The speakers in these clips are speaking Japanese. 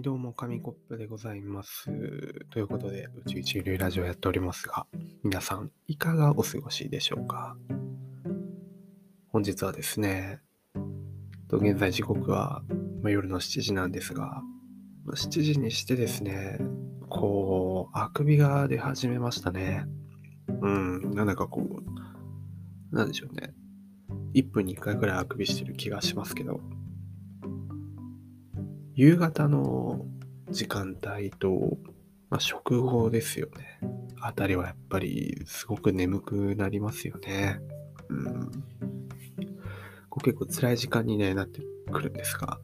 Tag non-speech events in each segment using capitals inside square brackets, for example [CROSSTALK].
はい、どうも、紙コップでございます。ということで、宇宙一流ラジオやっておりますが、皆さん、いかがお過ごしでしょうか？本日はですね、と現在時刻は、まあ夜の7時なんですが、まあ7時にしてですね、こう、あくびが出始めましたね。うん、なんだかこう、なんでしょうね。1分に1回くらいあくびしてる気がしますけど、夕方の時間帯と、まあ、食後ですよね。あたりはやっぱりすごく眠くなりますよね。うん。こう結構辛い時間に、ね、なってくるんですが、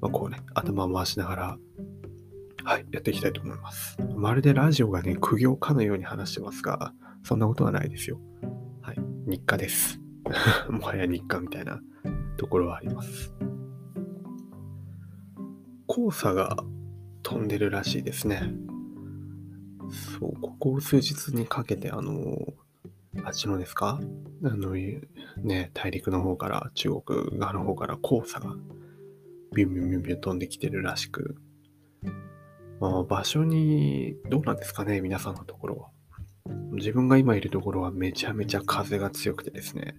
まあ、こうね、頭を回しながら、はい、やっていきたいと思います。まるでラジオがね、苦行かのように話してますが、そんなことはないですよ。はい、日課です。[LAUGHS] もはや日課みたいなところはあります。黄砂が飛んでるらしいですね。そう、ここ数日にかけて、あの、あっちのですか？あの、ね、大陸の方から、中国側の方から黄砂がビュンビュンビュンビュン飛んできてるらしく、まあ、場所に、どうなんですかね、皆さんのところは。自分が今いるところはめちゃめちゃ風が強くてですね、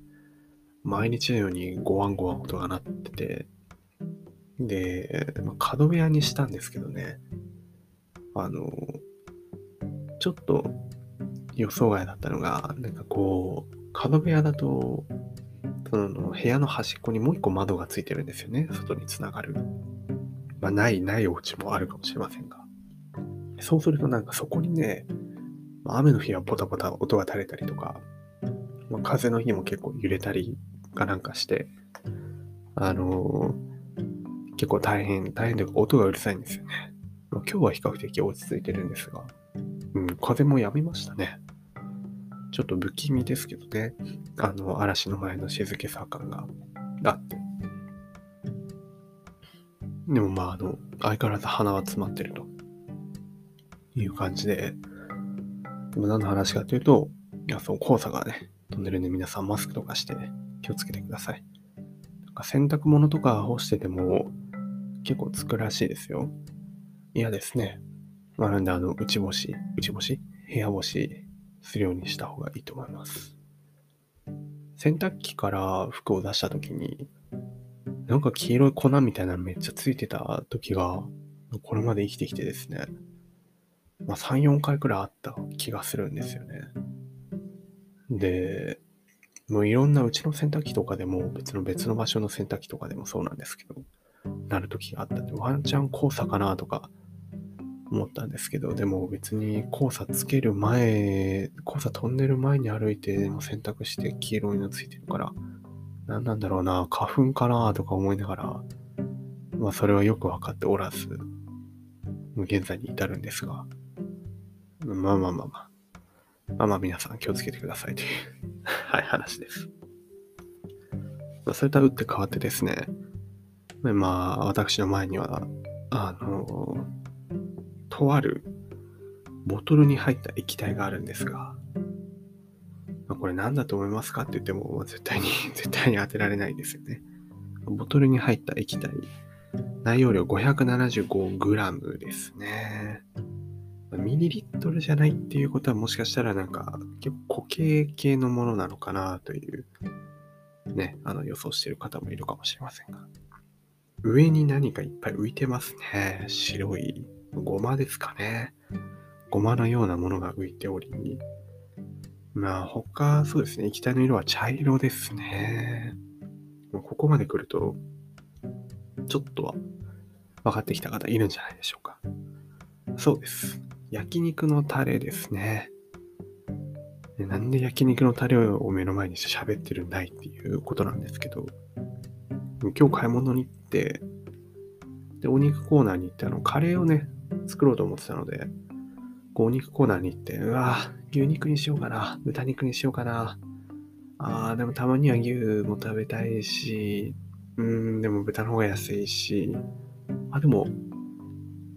毎日のようにゴワンゴワン音が鳴ってて、で、まあ角部屋にしたんですけどね、あの、ちょっと予想外だったのが、なんかこう、角部屋だと、その部屋の端っこにもう一個窓がついてるんですよね、外につながる。まあ、ない、ないお家もあるかもしれませんが。そうするとなんかそこにね、雨の日はポタポタ音が垂れたりとか、まあ、風の日も結構揺れたりかなんかして、あのー結構大変、大変というか音がうるさいんですよね。まあ、今日は比較的落ち着いてるんですが、うん、風も止みましたね。ちょっと不気味ですけどね、あの、嵐の前の静けさ感があって。でもまあ、あの、相変わらず鼻は詰まってるという感じで、でも何の話かというと、いや、そう、黄砂がね、飛んでるんで皆さんマスクとかしてね、気をつけてください。なんか洗濯物とか干してても結構つくらしいですよ。嫌ですね。まあ、なんであの、内干し、内干し？部屋干しするようにした方がいいと思います。洗濯機から服を出した時に、なんか黄色い粉みたいなのめっちゃついてた時が、これまで生きてきてですね、まあ、3、4回くらいあった気がするんですよね。で、もういろんなうちの洗濯機とかでも、別の別の場所の洗濯機とかでもそうなんですけど、なる時があったんで、ワンチャン黄砂かなとか思ったんですけど、でも別に黄砂つける前、黄砂飛んでる前に歩いても洗濯して黄色いのついてるから、何なんだろうな、花粉かなとか思いながら、まあそれはよくわかっておらず、現在に至るんですが、まあまあまあまあ、まあまあ皆さん気をつけてくださいというはい、話です。まあ、それとは打って変わってですね、まあ、私の前には、あの、とあるボトルに入った液体があるんですが、まあ、これ何だと思いますかって言っても、絶対に、[LAUGHS] 絶対に当てられないんですよね。ボトルに入った液体、内容量 575g ですね。ミリリットルじゃないっていうことはもしかしたらなんか結構固形系のものなのかなというね、あの予想してる方もいるかもしれませんが。上に何かいっぱい浮いてますね。白いごまですかね。ごまのようなものが浮いており、まあ他、そうですね、液体の色は茶色ですね。ここまで来ると、ちょっとは分かってきた方いるんじゃないでしょうか。そうです。焼肉のタレですね。なんで焼肉のタレを目の前にして喋ってるんだいっていうことなんですけど、今日買い物に行って、で、お肉コーナーに行って、あの、カレーをね、作ろうと思ってたので、こうお肉コーナーに行って、うわ牛肉にしようかな、豚肉にしようかな、あー、でもたまには牛も食べたいし、うーん、でも豚の方が安いし、あ、でも、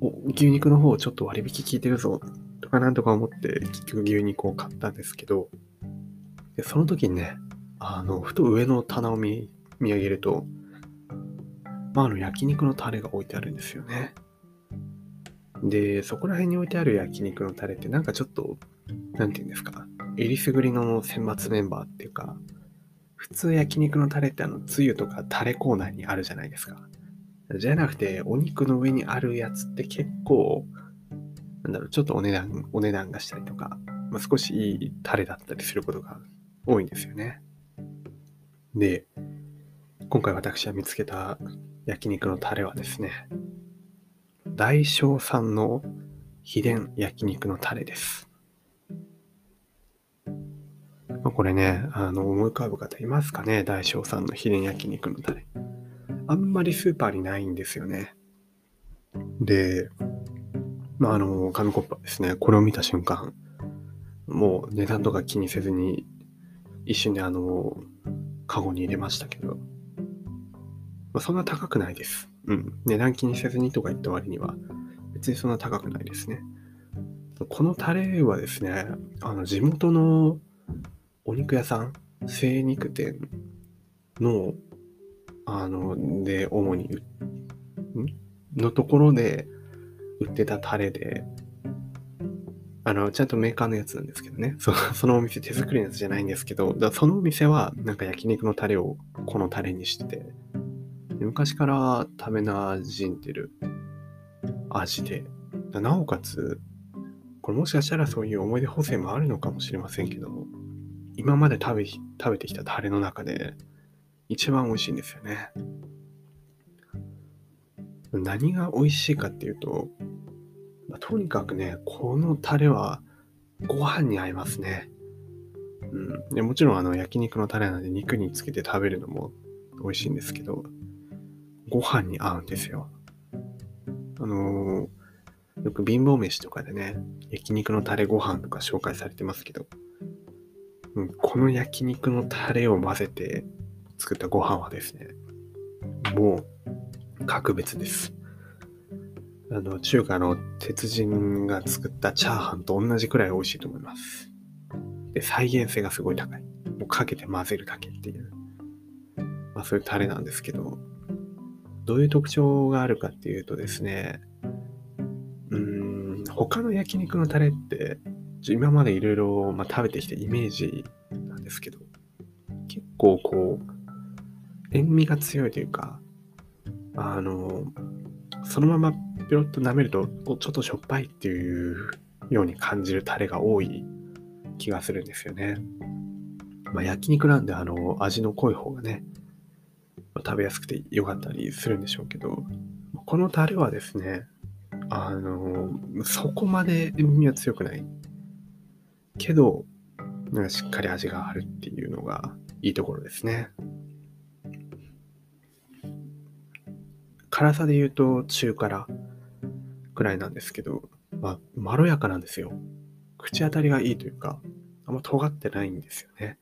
お牛肉の方ちょっと割引効いてるぞとかなんとか思って結局牛肉を買ったんですけどでその時にねあのふと上の棚を見上げるとまああの焼肉のタレが置いてあるんですよねで、そこら辺に置いてある焼肉のタレってなんかちょっと、なんて言うんですか、えりすぐりの選抜メンバーっていうか、普通焼肉のタレってあの、つゆとかタレコーナーにあるじゃないですか。じゃなくて、お肉の上にあるやつって結構、なんだろう、ちょっとお値段、お値段がしたりとか、まあ、少しいいタレだったりすることが多いんですよね。で、今回私は見つけた焼肉のタレはですね、大小産の秘伝焼肉のタレです。まあ、これね、あの、思い浮かぶ方いますかね？大小産の秘伝焼肉のタレ。あんまりスーパーにないんですよね。で、まあ、あの、紙コップですね、これを見た瞬間、もう値段とか気にせずに、一瞬であの、カゴに入れましたけど、まあ、そんな高くないです。うん。値段気にせずにとか言った割には、別にそんな高くないですね。このタレはですね、あの、地元のお肉屋さん、精肉店の、あの、で、主に、のところで売ってたタレで、あの、ちゃんとメーカーのやつなんですけどね。そ [LAUGHS] そのお店手作りのやつじゃないんですけど、だそのお店はなんか焼肉のタレをこのタレにしてて、昔から食べなじんでる味で、なおかつ、これもしかしたらそういう思い出補正もあるのかもしれませんけども、今まで食べ食べてきたタレの中で一番美味しいんですよね。何が美味しいかっていうと、まあ、とにかくね、このタレはご飯に合いますね。うん、でもちろんあの焼肉のタレなんで肉につけて食べるのも美味しいんですけど、ご飯に合うんですよ。あのー、よく貧乏飯とかでね、焼肉のタレご飯とか紹介されてますけど、うん、この焼肉のタレを混ぜて作ったご飯はですね、もう格別です。あの、中華の鉄人が作ったチャーハンと同じくらい美味しいと思います。で、再現性がすごい高い。もうかけて混ぜるだけっていう。まあそういうタレなんですけど、どういう特徴があるかっていうとですね、うん、他の焼肉のタレって、今までいろいろ食べてきたイメージなんですけど、結構こう、塩味が強いというか、あの、そのままピロッと舐めると、ちょっとしょっぱいっていうように感じるタレが多い気がするんですよね。まあ、焼肉なんで、あの、味の濃い方がね、食べやすくて良かったりするんでしょうけど、このタレはですね、あの、そこまで塩味は強くない。けど、なんかしっかり味があるっていうのがいいところですね。辛さで言うと中辛くらいなんですけど、まあ、まろやかなんですよ。口当たりがいいというか、あんま尖ってないんですよね。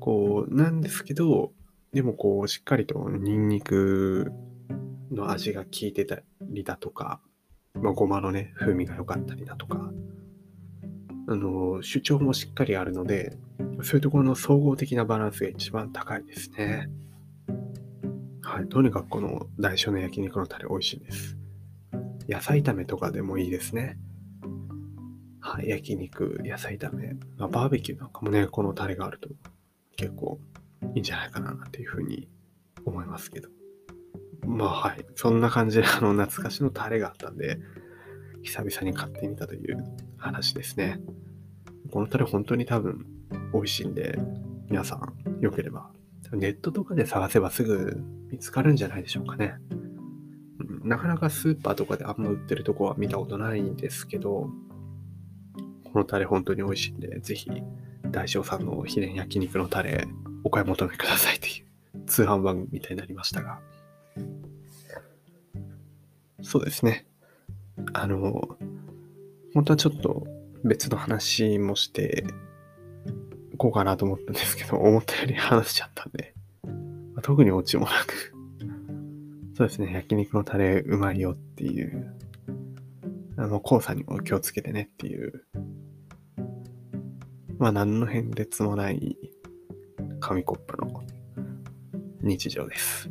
こう、なんですけど、でもこう、しっかりとニンニクの味が効いてたりだとか、まあ、ごまのね、風味が良かったりだとか、あの、主張もしっかりあるので、そういうところの総合的なバランスが一番高いですね。はい。とにかくこの大小の焼肉のタレ美味しいです。野菜炒めとかでもいいですね。はい。焼肉、野菜炒め。まあ、バーベキューなんかもね、このタレがあると結構いいんじゃないかなっていうふうに思いますけど。まあはい。そんな感じであの懐かしのタレがあったんで、久々に買ってみたという話ですね。このタレ本当に多分美味しいんで、皆さん良ければ、ネットとかで探せばすぐ見つかるんじゃないでしょうかね。なかなかスーパーとかであんま売ってるとこは見たことないんですけど、このタレ本当に美味しいんで、ぜひ、大将さんの秘伝焼肉のタレお買い求めくださいという通販番組みたいになりましたが。そうですね。あの、本当はちょっと別の話もしていこうかなと思ったんですけど、思ったより話しちゃったんで、まあ、特にオチもなくそうですね、焼肉のタレうまいよっていう、あの、黄砂にも気をつけてねっていう、まあ何の変哲もない紙コップの日常です。